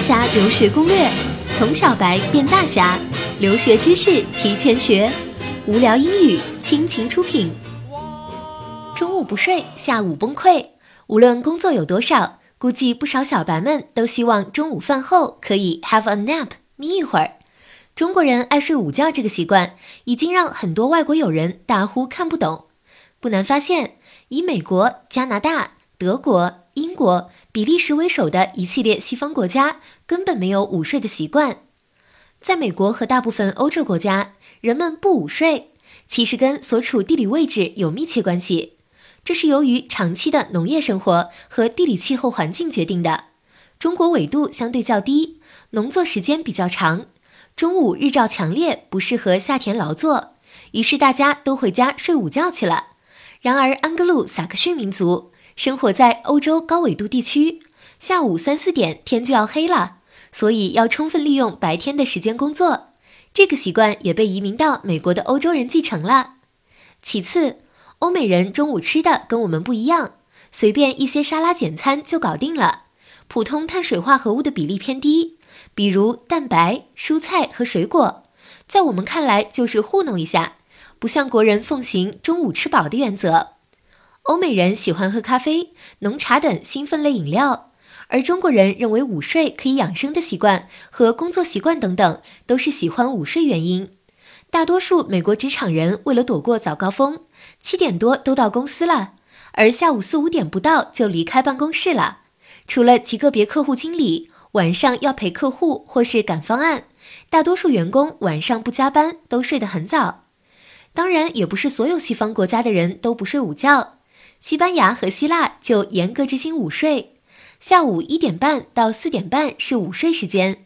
侠留学攻略，从小白变大侠，留学知识提前学，无聊英语倾情出品。中午不睡，下午崩溃。无论工作有多少，估计不少小白们都希望中午饭后可以 have a nap，眯一会儿。中国人爱睡午觉这个习惯，已经让很多外国友人大呼看不懂。不难发现，以美国、加拿大、德国、英国、比利时为首的一系列西方国家，根本没有午睡的习惯。在美国和大部分欧洲国家，人们不午睡，其实跟所处地理位置有密切关系。这是由于长期的农业生活和地理气候环境决定的。中国纬度相对较低，农作时间比较长，中午日照强烈，不适合下田劳作，于是大家都回家睡午觉去了。然而，安格鲁萨克逊民族生活在欧洲高纬度地区，下午三四点天就要黑了，所以要充分利用白天的时间工作。这个习惯也被移民到美国的欧洲人继承了。其次，欧美人中午吃的跟我们不一样，随便一些沙拉简餐就搞定了，普通碳水化合物的比例偏低，比如蛋白、蔬菜和水果，在我们看来就是糊弄一下。不像国人奉行中午吃饱的原则，欧美人喜欢喝咖啡、浓茶等兴奋类饮料，而中国人认为午睡可以养生的习惯和工作习惯等等，都是喜欢午睡原因。大多数美国职场人为了躲过早高峰，七点多都到公司了，而下午四五点不到就离开办公室了。除了极个别客户经理晚上要陪客户或是赶方案，大多数员工晚上不加班都睡得很早。当然，也不是所有西方国家的人都不睡午觉。西班牙和希腊就严格执行午睡，下午一点半到四点半是午睡时间。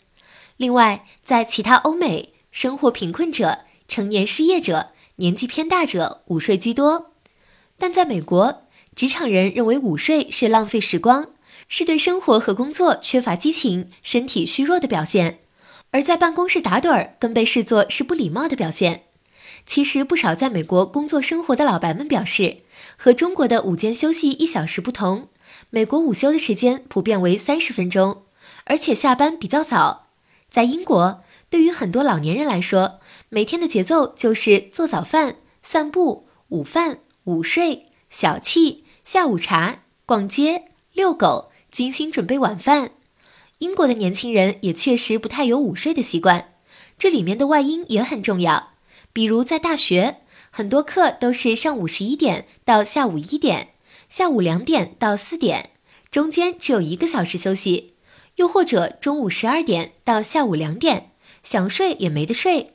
另外，在其他欧美，生活贫困者、成年失业者、年纪偏大者午睡居多。但在美国，职场人认为午睡是浪费时光，是对生活和工作缺乏激情、身体虚弱的表现；而在办公室打盹儿更被视作是不礼貌的表现。其实，不少在美国工作生活的老白们表示，和中国的午间休息一小时不同，美国午休的时间普遍为三十分钟，而且下班比较早。在英国，对于很多老年人来说，每天的节奏就是做早饭、散步、午饭、午睡、小憩、下午茶、逛街、遛狗、精心准备晚饭。英国的年轻人也确实不太有午睡的习惯，这里面的外因也很重要。比如在大学，很多课都是上午十一点到下午一点，下午两点到四点，中间只有一个小时休息；又或者中午十二点到下午两点，想睡也没得睡。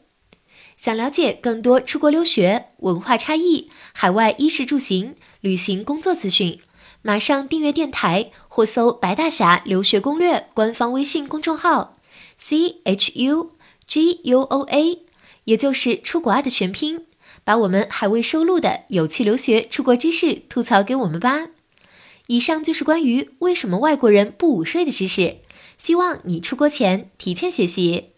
想了解更多出国留学、文化差异、海外衣食住行、旅行工作资讯，马上订阅电台或搜“白大侠留学攻略”官方微信公众号：c h u g u o a。也就是出国爱的全拼，把我们还未收录的有趣留学出国知识吐槽给我们吧。以上就是关于为什么外国人不午睡的知识，希望你出国前提前学习。